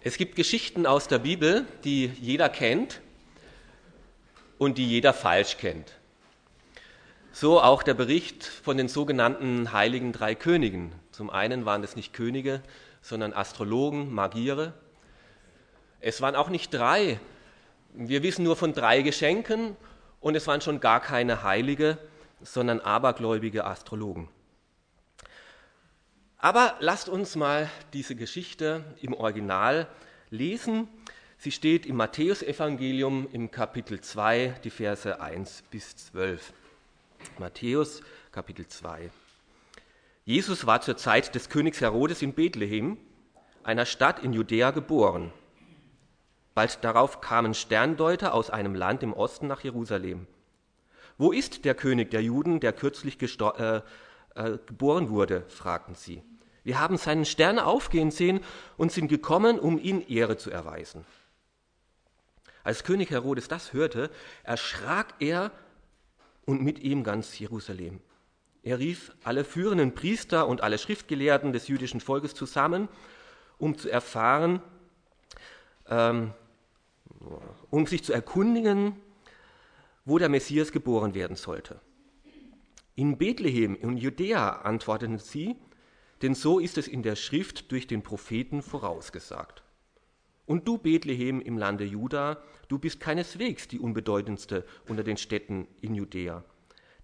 Es gibt Geschichten aus der Bibel, die jeder kennt und die jeder falsch kennt. So auch der Bericht von den sogenannten heiligen drei Königen. Zum einen waren es nicht Könige, sondern Astrologen, Magiere. Es waren auch nicht drei. Wir wissen nur von drei Geschenken und es waren schon gar keine Heilige, sondern abergläubige Astrologen. Aber lasst uns mal diese Geschichte im Original lesen. Sie steht im Matthäusevangelium im Kapitel 2, die Verse 1 bis 12. Matthäus Kapitel 2. Jesus war zur Zeit des Königs Herodes in Bethlehem, einer Stadt in Judäa, geboren. Bald darauf kamen Sterndeuter aus einem Land im Osten nach Jerusalem. Wo ist der König der Juden, der kürzlich äh, äh, geboren wurde? fragten sie. Wir haben seinen Stern aufgehen sehen und sind gekommen, um ihn Ehre zu erweisen. Als König Herodes das hörte, erschrak er und mit ihm ganz Jerusalem. Er rief alle führenden Priester und alle Schriftgelehrten des jüdischen Volkes zusammen, um zu erfahren, ähm, um sich zu erkundigen, wo der Messias geboren werden sollte. In Bethlehem in Judäa antworteten sie, denn so ist es in der Schrift durch den Propheten vorausgesagt. Und du, Bethlehem im Lande Juda, du bist keineswegs die unbedeutendste unter den Städten in Judäa.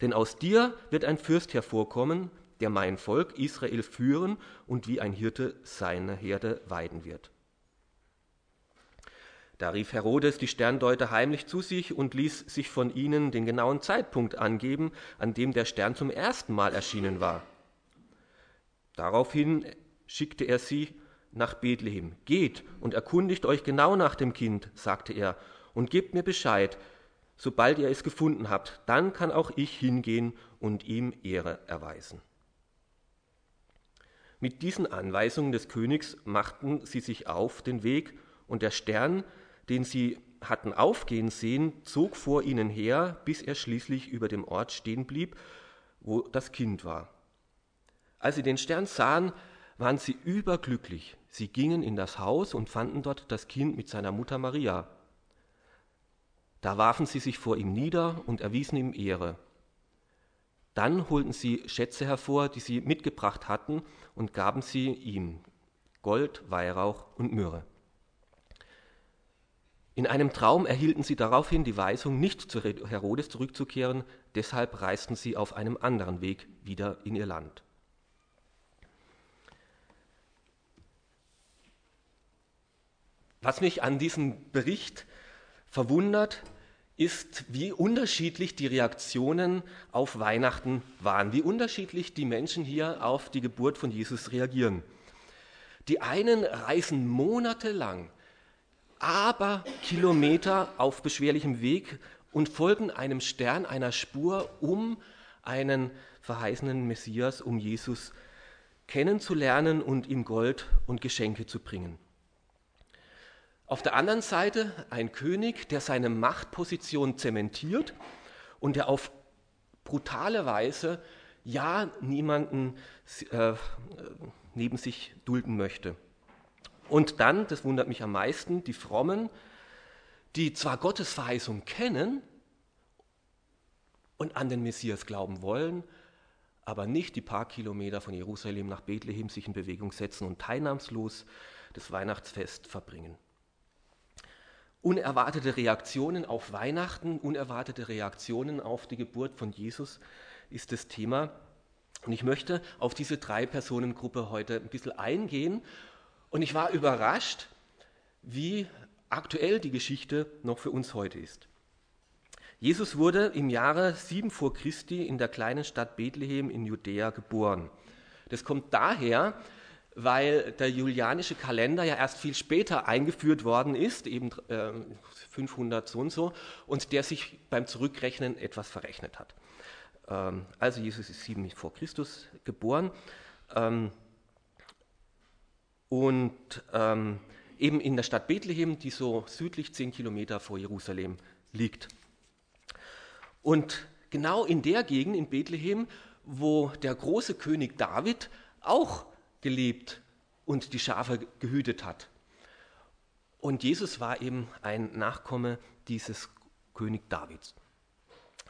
Denn aus dir wird ein Fürst hervorkommen, der mein Volk Israel führen und wie ein Hirte seine Herde weiden wird. Da rief Herodes die Sterndeuter heimlich zu sich und ließ sich von ihnen den genauen Zeitpunkt angeben, an dem der Stern zum ersten Mal erschienen war. Daraufhin schickte er sie nach Bethlehem. Geht und erkundigt euch genau nach dem Kind, sagte er, und gebt mir Bescheid, sobald ihr es gefunden habt, dann kann auch ich hingehen und ihm Ehre erweisen. Mit diesen Anweisungen des Königs machten sie sich auf den Weg, und der Stern, den sie hatten aufgehen sehen, zog vor ihnen her, bis er schließlich über dem Ort stehen blieb, wo das Kind war. Als sie den Stern sahen, waren sie überglücklich. Sie gingen in das Haus und fanden dort das Kind mit seiner Mutter Maria. Da warfen sie sich vor ihm nieder und erwiesen ihm Ehre. Dann holten sie Schätze hervor, die sie mitgebracht hatten, und gaben sie ihm Gold, Weihrauch und Myrrhe. In einem Traum erhielten sie daraufhin die Weisung, nicht zu Herodes zurückzukehren, deshalb reisten sie auf einem anderen Weg wieder in ihr Land. Was mich an diesem Bericht verwundert, ist, wie unterschiedlich die Reaktionen auf Weihnachten waren, wie unterschiedlich die Menschen hier auf die Geburt von Jesus reagieren. Die einen reisen monatelang, aber Kilometer auf beschwerlichem Weg und folgen einem Stern, einer Spur, um einen verheißenen Messias, um Jesus kennenzulernen und ihm Gold und Geschenke zu bringen. Auf der anderen Seite ein König, der seine Machtposition zementiert und der auf brutale Weise ja niemanden äh, neben sich dulden möchte. Und dann, das wundert mich am meisten, die Frommen, die zwar Gottes Verheißung kennen und an den Messias glauben wollen, aber nicht die paar Kilometer von Jerusalem nach Bethlehem sich in Bewegung setzen und teilnahmslos das Weihnachtsfest verbringen unerwartete Reaktionen auf Weihnachten, unerwartete Reaktionen auf die Geburt von Jesus ist das Thema. Und ich möchte auf diese drei Personengruppe heute ein bisschen eingehen. Und ich war überrascht, wie aktuell die Geschichte noch für uns heute ist. Jesus wurde im Jahre 7 vor Christi in der kleinen Stadt Bethlehem in Judäa geboren. Das kommt daher, weil der julianische Kalender ja erst viel später eingeführt worden ist, eben äh, 500 so und so, und der sich beim Zurückrechnen etwas verrechnet hat. Ähm, also Jesus ist sieben vor Christus geboren ähm, und ähm, eben in der Stadt Bethlehem, die so südlich zehn Kilometer vor Jerusalem liegt. Und genau in der Gegend in Bethlehem, wo der große König David auch gelebt und die Schafe gehütet hat. Und Jesus war eben ein Nachkomme dieses König Davids.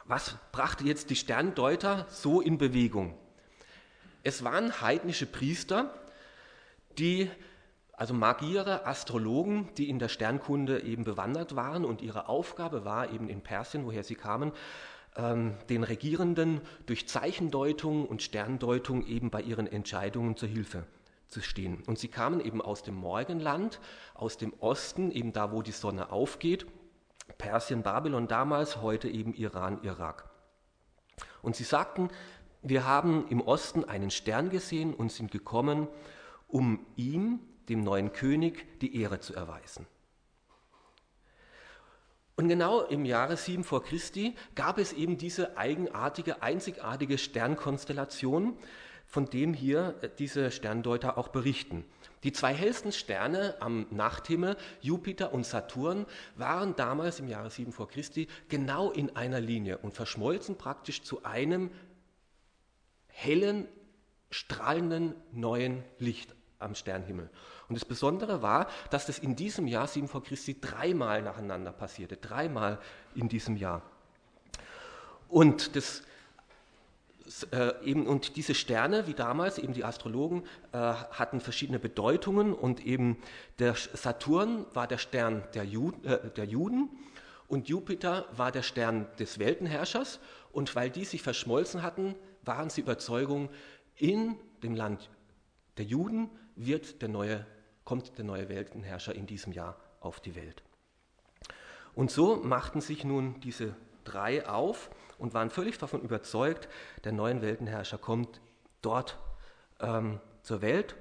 Was brachte jetzt die Sterndeuter so in Bewegung? Es waren heidnische Priester, die, also Magiere, Astrologen, die in der Sternkunde eben bewandert waren und ihre Aufgabe war eben in Persien, woher sie kamen, ähm, den Regierenden durch Zeichendeutung und Sterndeutung eben bei ihren Entscheidungen zur Hilfe zu stehen. Und sie kamen eben aus dem Morgenland, aus dem Osten, eben da, wo die Sonne aufgeht, Persien, Babylon damals, heute eben Iran, Irak. Und sie sagten, wir haben im Osten einen Stern gesehen und sind gekommen, um ihm, dem neuen König, die Ehre zu erweisen. Und genau im Jahre 7 vor Christi gab es eben diese eigenartige, einzigartige Sternkonstellation, von dem hier äh, diese Sterndeuter auch berichten. Die zwei hellsten Sterne am Nachthimmel, Jupiter und Saturn, waren damals im Jahre 7 vor Christi genau in einer Linie und verschmolzen praktisch zu einem hellen, strahlenden neuen Licht am Sternhimmel. Und das Besondere war, dass das in diesem Jahr 7 vor Christi dreimal nacheinander passierte, dreimal in diesem Jahr. Und das äh, eben, und diese Sterne, wie damals, eben die Astrologen, äh, hatten verschiedene Bedeutungen und eben der Saturn war der Stern der, Jud, äh, der Juden und Jupiter war der Stern des Weltenherrschers und weil die sich verschmolzen hatten, waren sie Überzeugung, in dem Land der Juden wird der neue, kommt der neue Weltenherrscher in diesem Jahr auf die Welt. Und so machten sich nun diese drei auf und waren völlig davon überzeugt, der neue Weltenherrscher kommt dort ähm, zur Welt.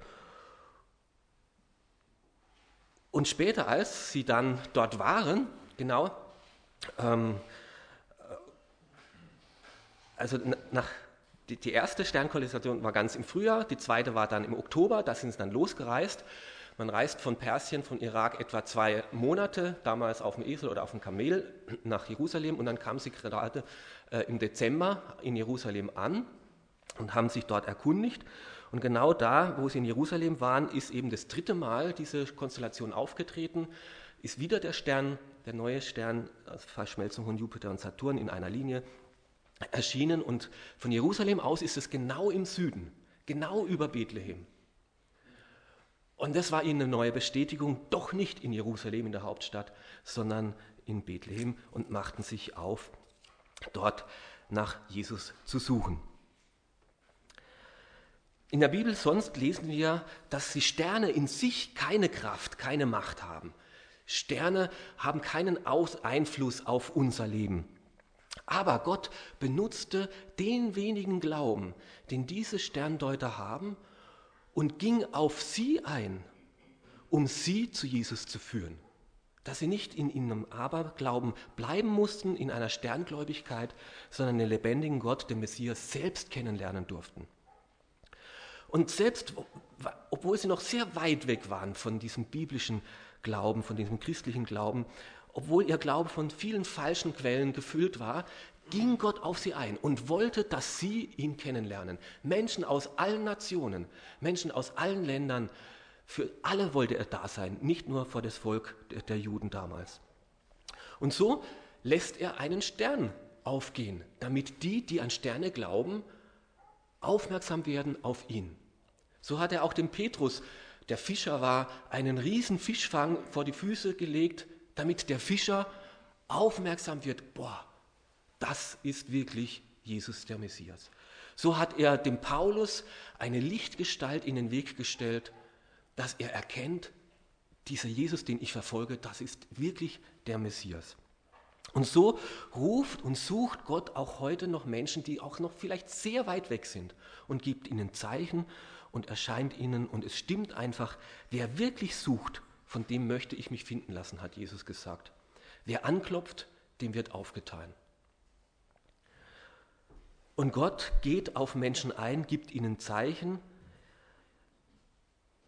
Und später, als sie dann dort waren, genau, ähm, äh, also nach, die, die erste Sternkonstellation war ganz im Frühjahr, die zweite war dann im Oktober, da sind sie dann losgereist. Man reist von Persien, von Irak etwa zwei Monate, damals auf dem Esel oder auf dem Kamel nach Jerusalem und dann kamen sie gerade äh, im Dezember in Jerusalem an und haben sich dort erkundigt. Und genau da, wo sie in Jerusalem waren, ist eben das dritte Mal diese Konstellation aufgetreten, ist wieder der Stern, der neue Stern, also Verschmelzung von Jupiter und Saturn in einer Linie erschienen. Und von Jerusalem aus ist es genau im Süden, genau über Bethlehem. Und das war ihnen eine neue Bestätigung, doch nicht in Jerusalem, in der Hauptstadt, sondern in Bethlehem und machten sich auf, dort nach Jesus zu suchen. In der Bibel sonst lesen wir, dass die Sterne in sich keine Kraft, keine Macht haben. Sterne haben keinen Einfluss auf unser Leben. Aber Gott benutzte den wenigen Glauben, den diese Sterndeuter haben, und ging auf sie ein, um sie zu Jesus zu führen. Dass sie nicht in ihrem Aberglauben bleiben mussten, in einer Sterngläubigkeit, sondern den lebendigen Gott, den Messias, selbst kennenlernen durften. Und selbst, obwohl sie noch sehr weit weg waren von diesem biblischen Glauben, von diesem christlichen Glauben, obwohl ihr Glaube von vielen falschen Quellen gefüllt war, ging Gott auf sie ein und wollte, dass sie ihn kennenlernen. Menschen aus allen Nationen, Menschen aus allen Ländern, für alle wollte er da sein, nicht nur vor das Volk der Juden damals. Und so lässt er einen Stern aufgehen, damit die, die an Sterne glauben, aufmerksam werden auf ihn. So hat er auch dem Petrus, der Fischer war, einen riesen Fischfang vor die Füße gelegt, damit der Fischer aufmerksam wird, boah, das ist wirklich Jesus der Messias. So hat er dem Paulus eine Lichtgestalt in den Weg gestellt, dass er erkennt, dieser Jesus, den ich verfolge, das ist wirklich der Messias. Und so ruft und sucht Gott auch heute noch Menschen, die auch noch vielleicht sehr weit weg sind und gibt ihnen Zeichen und erscheint ihnen und es stimmt einfach, wer wirklich sucht, von dem möchte ich mich finden lassen, hat Jesus gesagt. Wer anklopft, dem wird aufgetan. Und Gott geht auf Menschen ein, gibt ihnen Zeichen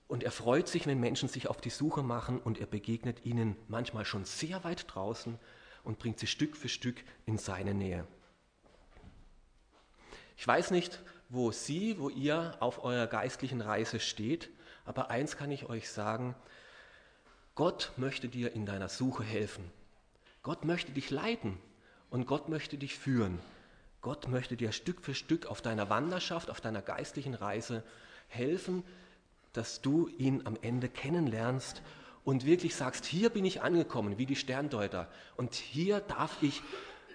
und er freut sich, wenn Menschen sich auf die Suche machen und er begegnet ihnen manchmal schon sehr weit draußen und bringt sie Stück für Stück in seine Nähe. Ich weiß nicht, wo Sie, wo ihr auf eurer geistlichen Reise steht, aber eins kann ich euch sagen, Gott möchte dir in deiner Suche helfen. Gott möchte dich leiten und Gott möchte dich führen. Gott möchte dir Stück für Stück auf deiner Wanderschaft, auf deiner geistlichen Reise helfen, dass du ihn am Ende kennenlernst und wirklich sagst, hier bin ich angekommen, wie die Sterndeuter. Und hier darf ich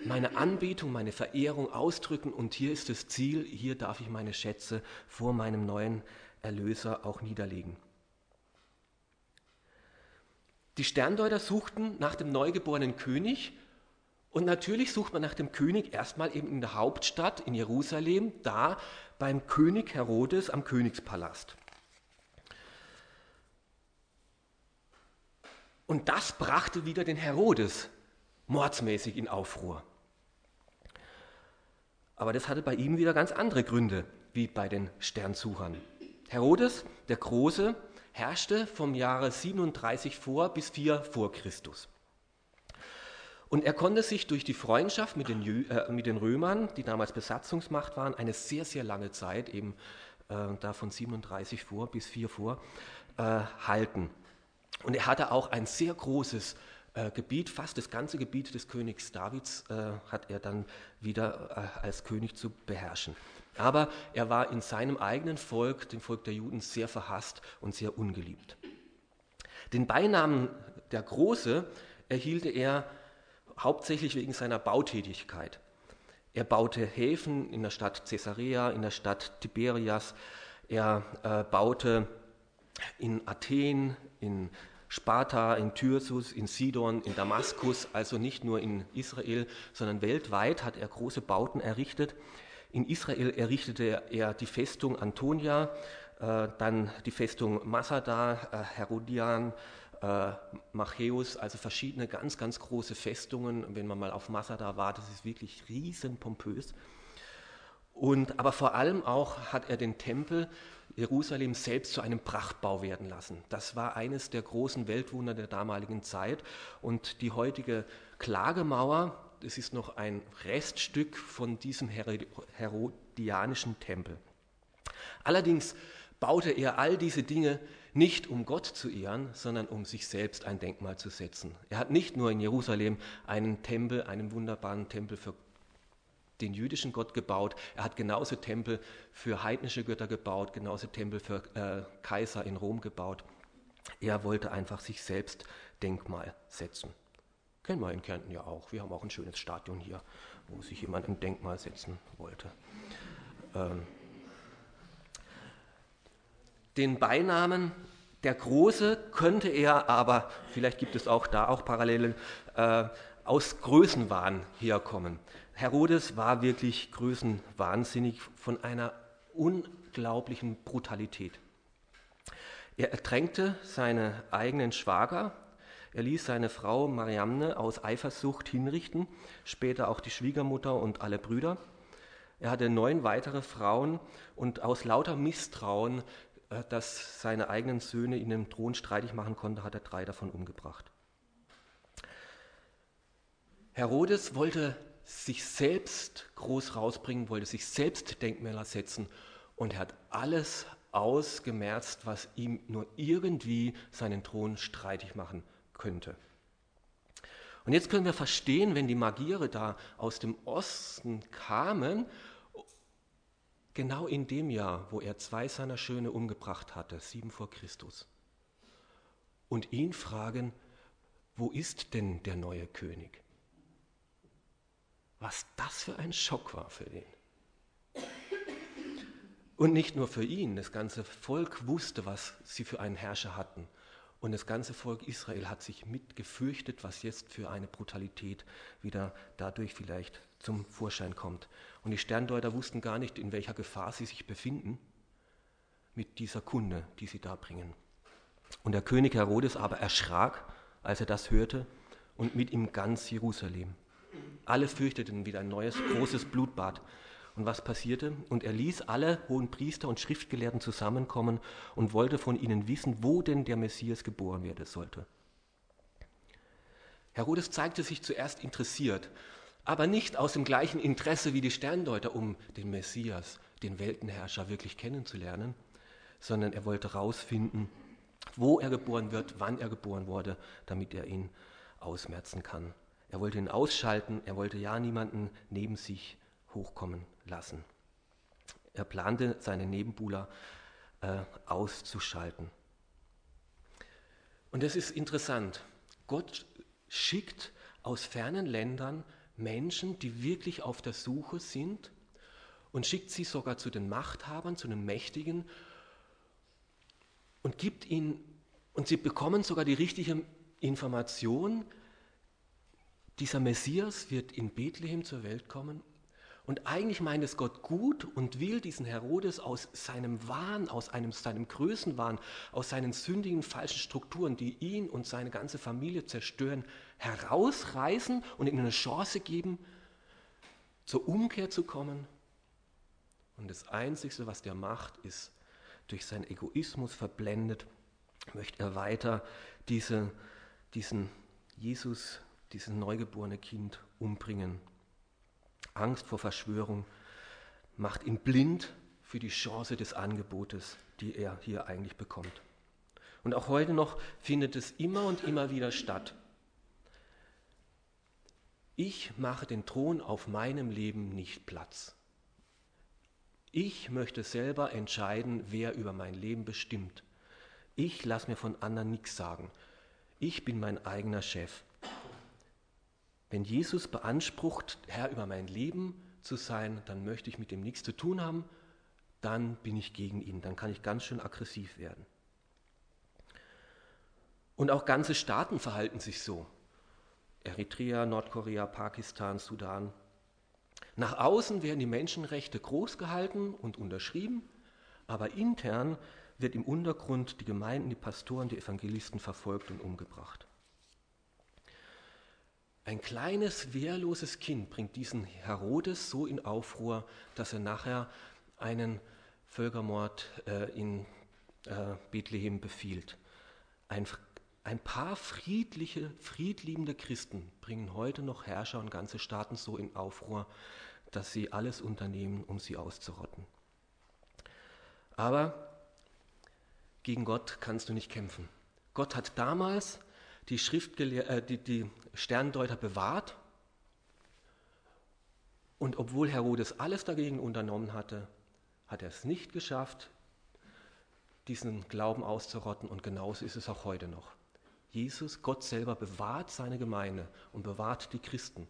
meine Anbetung, meine Verehrung ausdrücken und hier ist das Ziel, hier darf ich meine Schätze vor meinem neuen Erlöser auch niederlegen. Die Sterndeuter suchten nach dem neugeborenen König und natürlich sucht man nach dem König erstmal eben in der Hauptstadt in Jerusalem, da beim König Herodes am Königspalast. Und das brachte wieder den Herodes mordsmäßig in Aufruhr. Aber das hatte bei ihm wieder ganz andere Gründe, wie bei den Sternsuchern. Herodes, der Große, herrschte vom Jahre 37 vor bis 4 vor Christus. Und er konnte sich durch die Freundschaft mit den, äh, mit den Römern, die damals Besatzungsmacht waren, eine sehr, sehr lange Zeit, eben äh, da von 37 vor bis 4 vor, äh, halten. Und er hatte auch ein sehr großes äh, Gebiet, fast das ganze Gebiet des Königs Davids äh, hat er dann wieder äh, als König zu beherrschen. Aber er war in seinem eigenen Volk, dem Volk der Juden, sehr verhasst und sehr ungeliebt. Den Beinamen der Große erhielt er hauptsächlich wegen seiner Bautätigkeit. Er baute Häfen in der Stadt Caesarea, in der Stadt Tiberias. Er äh, baute in Athen, in Sparta, in Tyrsus, in Sidon, in Damaskus, also nicht nur in Israel, sondern weltweit hat er große Bauten errichtet. In Israel errichtete er die Festung Antonia, äh, dann die Festung Masada, äh, Herodian, äh, Macheus, also verschiedene ganz, ganz große Festungen. Wenn man mal auf Masada war, das ist wirklich riesenpompös. Und, aber vor allem auch hat er den Tempel Jerusalem selbst zu einem Prachtbau werden lassen. Das war eines der großen Weltwunder der damaligen Zeit. Und die heutige Klagemauer, das ist noch ein Reststück von diesem herodianischen Tempel. Allerdings baute er all diese Dinge nicht um Gott zu ehren, sondern um sich selbst ein Denkmal zu setzen. Er hat nicht nur in Jerusalem einen Tempel, einen wunderbaren Tempel für den jüdischen Gott gebaut, er hat genauso Tempel für heidnische Götter gebaut, genauso Tempel für äh, Kaiser in Rom gebaut. Er wollte einfach sich selbst Denkmal setzen. Kennen wir in Kärnten ja auch. Wir haben auch ein schönes Stadion hier, wo sich jemand ein Denkmal setzen wollte. Ähm, den Beinamen der Große könnte er aber, vielleicht gibt es auch da auch Parallelen, äh, aus Größenwahn herkommen. Herodes war wirklich größenwahnsinnig von einer unglaublichen Brutalität. Er ertränkte seine eigenen Schwager, er ließ seine Frau Mariamne aus Eifersucht hinrichten, später auch die Schwiegermutter und alle Brüder. Er hatte neun weitere Frauen und aus lauter Misstrauen äh, dass seine eigenen Söhne ihn im Thron streitig machen konnte, hat er drei davon umgebracht. Herodes wollte sich selbst groß rausbringen, wollte sich selbst Denkmäler setzen und hat alles ausgemerzt, was ihm nur irgendwie seinen Thron streitig machen könnte. Und jetzt können wir verstehen, wenn die Magiere da aus dem Osten kamen Genau in dem Jahr, wo er zwei seiner Söhne umgebracht hatte, sieben vor Christus, und ihn fragen, wo ist denn der neue König? Was das für ein Schock war für ihn. Und nicht nur für ihn, das ganze Volk wusste, was sie für einen Herrscher hatten. Und das ganze Volk Israel hat sich mitgefürchtet, was jetzt für eine Brutalität wieder dadurch vielleicht zum Vorschein kommt. Und die Sterndeuter wussten gar nicht, in welcher Gefahr sie sich befinden mit dieser Kunde, die sie da bringen. Und der König Herodes aber erschrak, als er das hörte, und mit ihm ganz Jerusalem. Alle fürchteten wieder ein neues großes Blutbad. Und was passierte? Und er ließ alle hohen Priester und Schriftgelehrten zusammenkommen und wollte von ihnen wissen, wo denn der Messias geboren werden sollte. Herodes zeigte sich zuerst interessiert, aber nicht aus dem gleichen Interesse wie die Sterndeuter, um den Messias, den Weltenherrscher wirklich kennenzulernen, sondern er wollte herausfinden, wo er geboren wird, wann er geboren wurde, damit er ihn ausmerzen kann. Er wollte ihn ausschalten, er wollte ja niemanden neben sich hochkommen lassen. Er plante, seine Nebenbuhler äh, auszuschalten. Und es ist interessant. Gott schickt aus fernen Ländern Menschen, die wirklich auf der Suche sind und schickt sie sogar zu den Machthabern, zu den Mächtigen und gibt ihnen, und sie bekommen sogar die richtige Information, dieser Messias wird in Bethlehem zur Welt kommen. Und eigentlich meint es Gott gut und will diesen Herodes aus seinem Wahn, aus einem, seinem Größenwahn, aus seinen sündigen falschen Strukturen, die ihn und seine ganze Familie zerstören, herausreißen und ihm eine Chance geben, zur Umkehr zu kommen. Und das Einzige, was der macht, ist, durch seinen Egoismus verblendet, möchte er weiter diese, diesen Jesus, dieses neugeborene Kind umbringen. Angst vor Verschwörung macht ihn blind für die Chance des Angebotes, die er hier eigentlich bekommt. Und auch heute noch findet es immer und immer wieder statt. Ich mache den Thron auf meinem Leben nicht Platz. Ich möchte selber entscheiden, wer über mein Leben bestimmt. Ich lasse mir von anderen nichts sagen. Ich bin mein eigener Chef. Wenn Jesus beansprucht, Herr über mein Leben zu sein, dann möchte ich mit dem nichts zu tun haben, dann bin ich gegen ihn, dann kann ich ganz schön aggressiv werden. Und auch ganze Staaten verhalten sich so. Eritrea, Nordkorea, Pakistan, Sudan. Nach außen werden die Menschenrechte groß gehalten und unterschrieben, aber intern wird im Untergrund die Gemeinden, die Pastoren, die Evangelisten verfolgt und umgebracht. Ein kleines, wehrloses Kind bringt diesen Herodes so in Aufruhr, dass er nachher einen Völkermord äh, in äh, Bethlehem befiehlt. Ein ein paar friedliche, friedliebende Christen bringen heute noch Herrscher und ganze Staaten so in Aufruhr, dass sie alles unternehmen, um sie auszurotten. Aber gegen Gott kannst du nicht kämpfen. Gott hat damals die, äh, die, die Sterndeuter bewahrt und obwohl Herodes alles dagegen unternommen hatte, hat er es nicht geschafft, diesen Glauben auszurotten und genauso ist es auch heute noch. Jesus, Gott selber, bewahrt seine Gemeinde und bewahrt die Christen.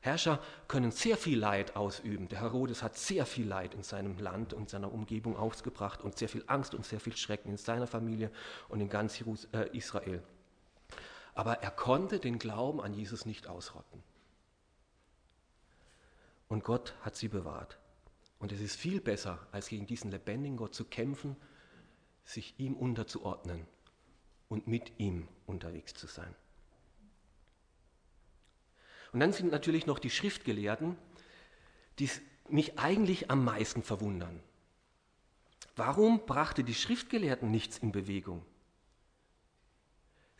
Herrscher können sehr viel Leid ausüben. Der Herodes hat sehr viel Leid in seinem Land und seiner Umgebung ausgebracht und sehr viel Angst und sehr viel Schrecken in seiner Familie und in ganz äh, Israel. Aber er konnte den Glauben an Jesus nicht ausrotten. Und Gott hat sie bewahrt. Und es ist viel besser, als gegen diesen lebendigen Gott zu kämpfen, sich ihm unterzuordnen und mit ihm unterwegs zu sein. Und dann sind natürlich noch die Schriftgelehrten, die mich eigentlich am meisten verwundern. Warum brachte die Schriftgelehrten nichts in Bewegung?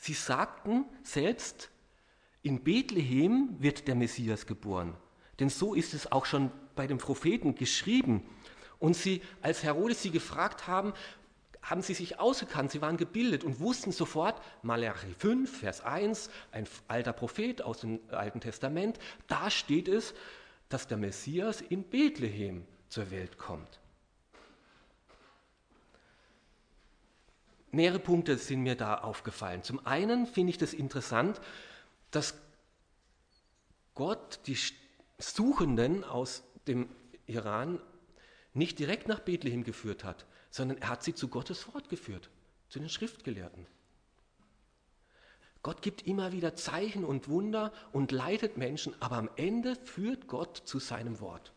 Sie sagten selbst, in Bethlehem wird der Messias geboren. Denn so ist es auch schon bei den Propheten geschrieben. Und sie, als Herodes sie gefragt haben, haben sie sich ausgekannt, sie waren gebildet und wussten sofort, Malachi 5, Vers 1, ein alter Prophet aus dem Alten Testament, da steht es, dass der Messias in Bethlehem zur Welt kommt. Mehrere Punkte sind mir da aufgefallen. Zum einen finde ich das interessant, dass Gott die Suchenden aus dem Iran nicht direkt nach Bethlehem geführt hat, sondern er hat sie zu Gottes Wort geführt, zu den Schriftgelehrten. Gott gibt immer wieder Zeichen und Wunder und leitet Menschen, aber am Ende führt Gott zu seinem Wort.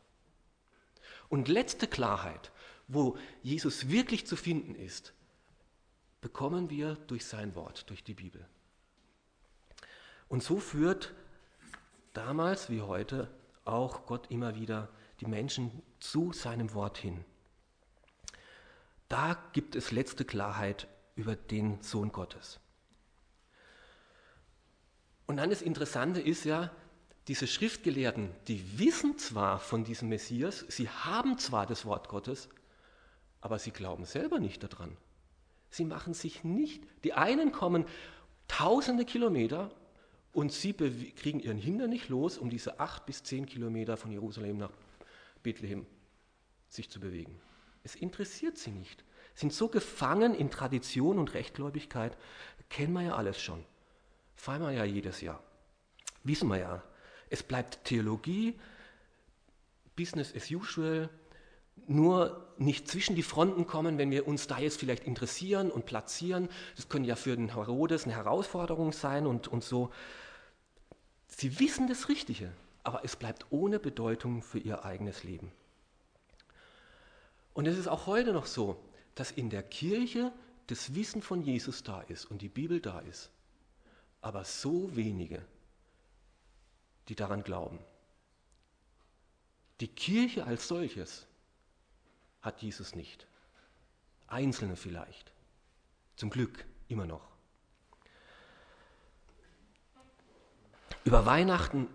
Und letzte Klarheit, wo Jesus wirklich zu finden ist, bekommen wir durch sein Wort, durch die Bibel. Und so führt damals wie heute auch Gott immer wieder die Menschen zu seinem Wort hin. Da gibt es letzte Klarheit über den Sohn Gottes. Und dann das Interessante ist ja, diese Schriftgelehrten, die wissen zwar von diesem Messias, sie haben zwar das Wort Gottes, aber sie glauben selber nicht daran. Sie machen sich nicht, die einen kommen tausende Kilometer und sie kriegen ihren Hinder nicht los, um diese acht bis zehn Kilometer von Jerusalem nach Bethlehem sich zu bewegen. Es interessiert sie nicht. Sind so gefangen in Tradition und Rechtgläubigkeit, kennen wir ja alles schon. Feiern wir ja jedes Jahr. Wissen wir ja. Es bleibt Theologie, Business as usual, nur nicht zwischen die Fronten kommen, wenn wir uns da jetzt vielleicht interessieren und platzieren. Das könnte ja für den Herodes eine Herausforderung sein und, und so. Sie wissen das Richtige, aber es bleibt ohne Bedeutung für ihr eigenes Leben. Und es ist auch heute noch so, dass in der Kirche das Wissen von Jesus da ist und die Bibel da ist, aber so wenige, die daran glauben. Die Kirche als solches hat Jesus nicht. Einzelne vielleicht. Zum Glück immer noch. Über Weihnachten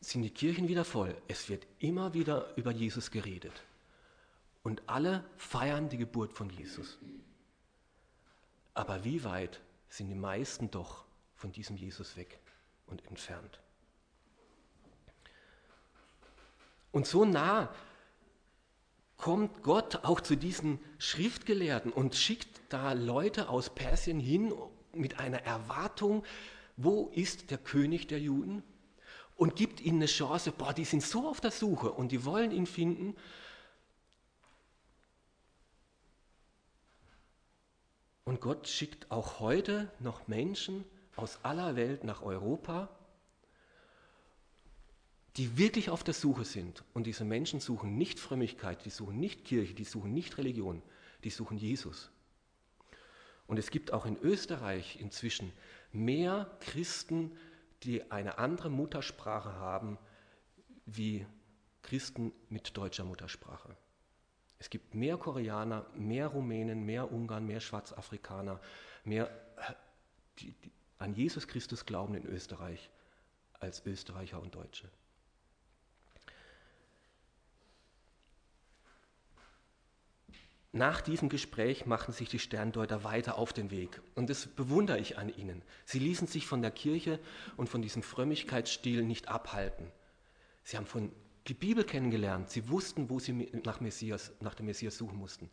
sind die Kirchen wieder voll. Es wird immer wieder über Jesus geredet. Und alle feiern die Geburt von Jesus. Aber wie weit sind die meisten doch von diesem Jesus weg und entfernt? Und so nah kommt Gott auch zu diesen Schriftgelehrten und schickt da Leute aus Persien hin mit einer Erwartung, wo ist der König der Juden? Und gibt ihnen eine Chance, boah, die sind so auf der Suche und die wollen ihn finden. Und Gott schickt auch heute noch Menschen aus aller Welt nach Europa, die wirklich auf der Suche sind. Und diese Menschen suchen nicht Frömmigkeit, die suchen nicht Kirche, die suchen nicht Religion, die suchen Jesus. Und es gibt auch in Österreich inzwischen mehr Christen, die eine andere Muttersprache haben, wie Christen mit deutscher Muttersprache. Es gibt mehr Koreaner, mehr Rumänen, mehr Ungarn, mehr Schwarzafrikaner, mehr die, die an Jesus Christus glauben in Österreich als Österreicher und Deutsche. Nach diesem Gespräch machten sich die Sterndeuter weiter auf den Weg. Und das bewundere ich an ihnen. Sie ließen sich von der Kirche und von diesem Frömmigkeitsstil nicht abhalten. Sie haben von die Bibel kennengelernt. Sie wussten, wo sie nach, Messias, nach dem Messias suchen mussten.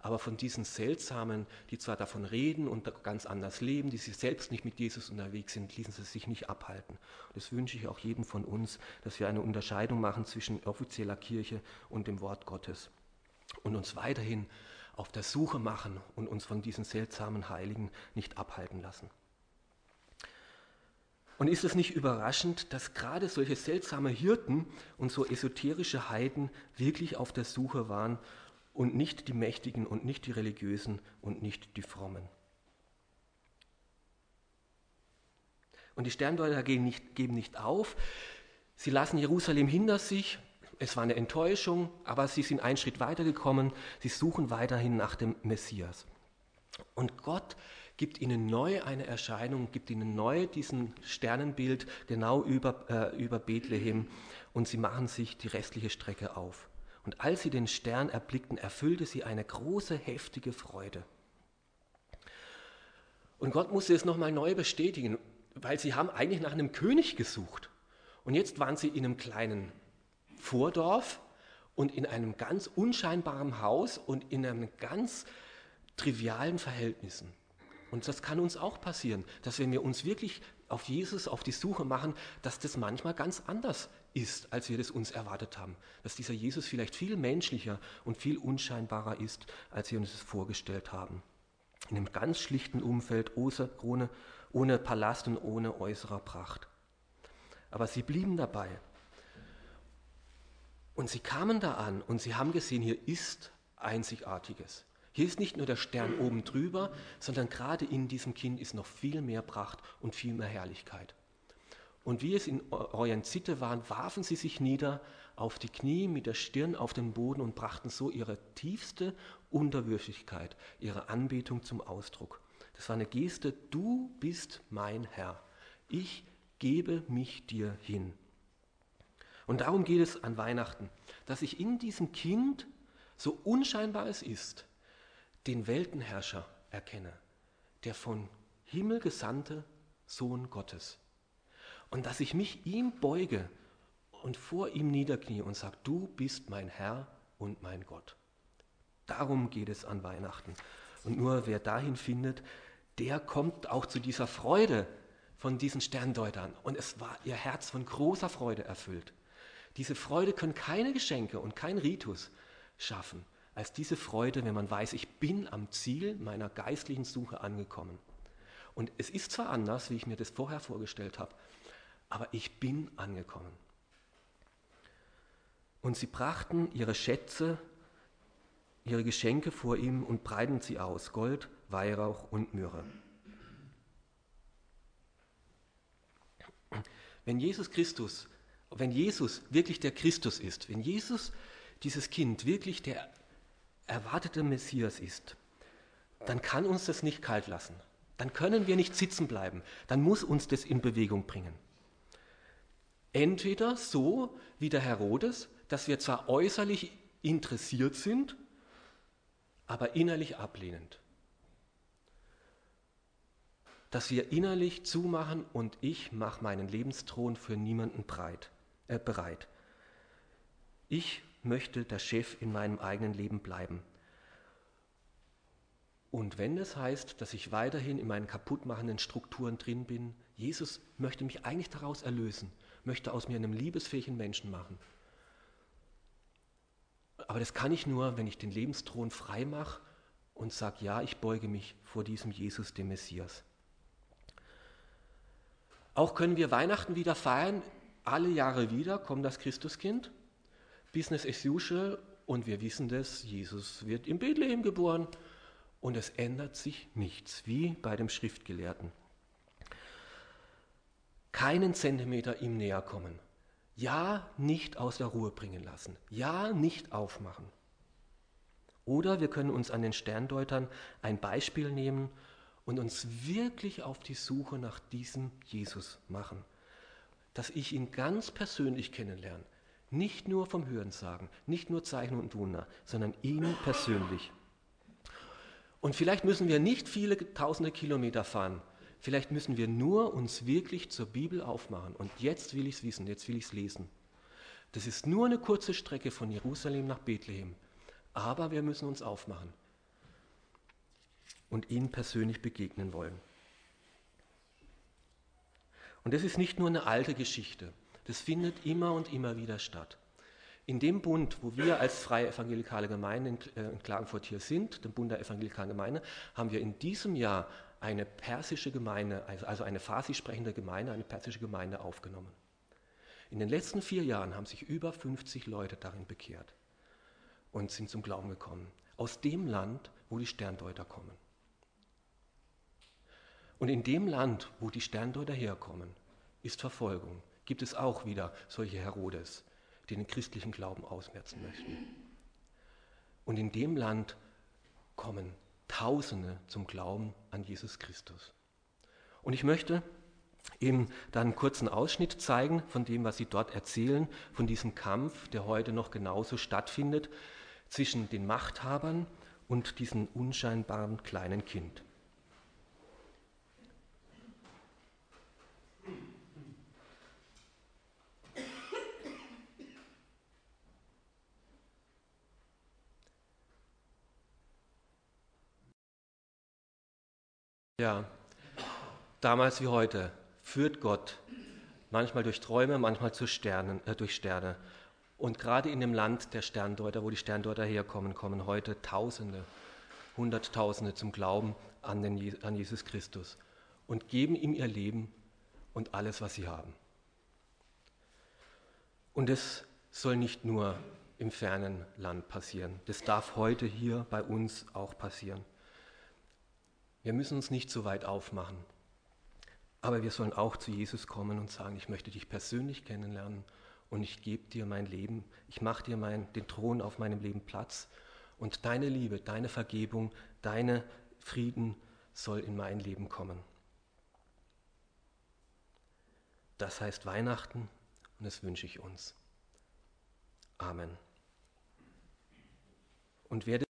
Aber von diesen Seltsamen, die zwar davon reden und ganz anders leben, die sich selbst nicht mit Jesus unterwegs sind, ließen sie sich nicht abhalten. Das wünsche ich auch jedem von uns, dass wir eine Unterscheidung machen zwischen offizieller Kirche und dem Wort Gottes und uns weiterhin auf der Suche machen und uns von diesen seltsamen Heiligen nicht abhalten lassen. Und ist es nicht überraschend, dass gerade solche seltsame Hirten und so esoterische Heiden wirklich auf der Suche waren und nicht die Mächtigen und nicht die Religiösen und nicht die Frommen? Und die Sterndeuter geben nicht, geben nicht auf. Sie lassen Jerusalem hinter sich. Es war eine Enttäuschung, aber sie sind einen Schritt weitergekommen. Sie suchen weiterhin nach dem Messias. Und Gott gibt ihnen neu eine Erscheinung, gibt ihnen neu diesen Sternenbild genau über, äh, über Bethlehem und sie machen sich die restliche Strecke auf. Und als sie den Stern erblickten, erfüllte sie eine große, heftige Freude. Und Gott musste es nochmal neu bestätigen, weil sie haben eigentlich nach einem König gesucht. Und jetzt waren sie in einem kleinen Vordorf und in einem ganz unscheinbaren Haus und in einem ganz trivialen Verhältnissen. Und das kann uns auch passieren, dass wenn wir uns wirklich auf Jesus, auf die Suche machen, dass das manchmal ganz anders ist, als wir das uns erwartet haben. Dass dieser Jesus vielleicht viel menschlicher und viel unscheinbarer ist, als wir uns das vorgestellt haben. In einem ganz schlichten Umfeld, ohne, Palast und ohne äußerer Pracht. Aber sie blieben dabei. Und sie kamen da an und sie haben gesehen, hier ist Einzigartiges. Hier ist nicht nur der Stern oben drüber, sondern gerade in diesem Kind ist noch viel mehr Pracht und viel mehr Herrlichkeit. Und wie es in Orient Sitte waren, warfen sie sich nieder auf die Knie mit der Stirn auf den Boden und brachten so ihre tiefste Unterwürfigkeit, ihre Anbetung zum Ausdruck. Das war eine Geste, du bist mein Herr. Ich gebe mich dir hin. Und darum geht es an Weihnachten, dass sich in diesem Kind, so unscheinbar es ist, den Weltenherrscher erkenne, der von Himmel gesandte Sohn Gottes. Und dass ich mich ihm beuge und vor ihm niederknie und sage, du bist mein Herr und mein Gott. Darum geht es an Weihnachten. Und nur wer dahin findet, der kommt auch zu dieser Freude von diesen Sterndeutern. Und es war ihr Herz von großer Freude erfüllt. Diese Freude können keine Geschenke und kein Ritus schaffen, als diese Freude, wenn man weiß, ich bin am Ziel meiner geistlichen Suche angekommen. Und es ist zwar anders, wie ich mir das vorher vorgestellt habe, aber ich bin angekommen. Und sie brachten ihre Schätze, ihre Geschenke vor ihm und breiten sie aus, Gold, Weihrauch und Myrrhe. Wenn Jesus Christus, wenn Jesus wirklich der Christus ist, wenn Jesus dieses Kind wirklich der erwartete Messias ist, dann kann uns das nicht kalt lassen. Dann können wir nicht sitzen bleiben. Dann muss uns das in Bewegung bringen. Entweder so wie der Herodes, dass wir zwar äußerlich interessiert sind, aber innerlich ablehnend. Dass wir innerlich zumachen und ich mache meinen Lebensthron für niemanden breit, äh, bereit. Ich möchte der Chef in meinem eigenen Leben bleiben. Und wenn es heißt, dass ich weiterhin in meinen kaputtmachenden Strukturen drin bin, Jesus möchte mich eigentlich daraus erlösen, möchte aus mir einen liebesfähigen Menschen machen. Aber das kann ich nur, wenn ich den Lebensthron frei mache und sage, ja, ich beuge mich vor diesem Jesus, dem Messias. Auch können wir Weihnachten wieder feiern. Alle Jahre wieder kommt das Christuskind. Business as usual. Und wir wissen das, Jesus wird in Bethlehem geboren. Und es ändert sich nichts, wie bei dem Schriftgelehrten. Keinen Zentimeter ihm näher kommen. Ja, nicht aus der Ruhe bringen lassen. Ja, nicht aufmachen. Oder wir können uns an den Sterndeutern ein Beispiel nehmen und uns wirklich auf die Suche nach diesem Jesus machen. Dass ich ihn ganz persönlich kennenlerne. Nicht nur vom Hörensagen, nicht nur Zeichen und Wunder, sondern ihn persönlich. Und vielleicht müssen wir nicht viele tausende Kilometer fahren, Vielleicht müssen wir nur uns wirklich zur Bibel aufmachen. Und jetzt will ich es wissen, jetzt will ich es lesen. Das ist nur eine kurze Strecke von Jerusalem nach Bethlehem. Aber wir müssen uns aufmachen und ihnen persönlich begegnen wollen. Und das ist nicht nur eine alte Geschichte. Das findet immer und immer wieder statt. In dem Bund, wo wir als freie evangelikale Gemeinde in äh, Klagenfurt hier sind, dem Bund der evangelikalen Gemeinde, haben wir in diesem Jahr eine persische Gemeinde, also, also eine farsi sprechende Gemeinde, eine persische Gemeinde aufgenommen. In den letzten vier Jahren haben sich über 50 Leute darin bekehrt und sind zum Glauben gekommen. Aus dem Land, wo die Sterndeuter kommen. Und in dem Land, wo die Sterndeuter herkommen, ist Verfolgung. Gibt es auch wieder solche Herodes, die den christlichen Glauben ausmerzen möchten. Und in dem Land kommen Tausende zum Glauben an Jesus Christus. Und ich möchte Ihnen dann einen kurzen Ausschnitt zeigen von dem, was Sie dort erzählen, von diesem Kampf, der heute noch genauso stattfindet, zwischen den Machthabern und diesem unscheinbaren kleinen Kind. Ja, damals wie heute führt Gott manchmal durch Träume, manchmal Sternen, äh, durch Sterne. Und gerade in dem Land der Sterndeuter, wo die Sterndeuter herkommen, kommen heute Tausende, Hunderttausende zum Glauben an, den, an Jesus Christus und geben ihm ihr Leben und alles, was sie haben. Und es soll nicht nur im fernen Land passieren, das darf heute hier bei uns auch passieren. Wir müssen uns nicht so weit aufmachen. Aber wir sollen auch zu Jesus kommen und sagen, ich möchte dich persönlich kennenlernen und ich gebe dir mein Leben, ich mache dir mein, den Thron auf meinem Leben Platz und deine Liebe, deine Vergebung, deine Frieden soll in mein Leben kommen. Das heißt Weihnachten und das wünsche ich uns. Amen. Und werde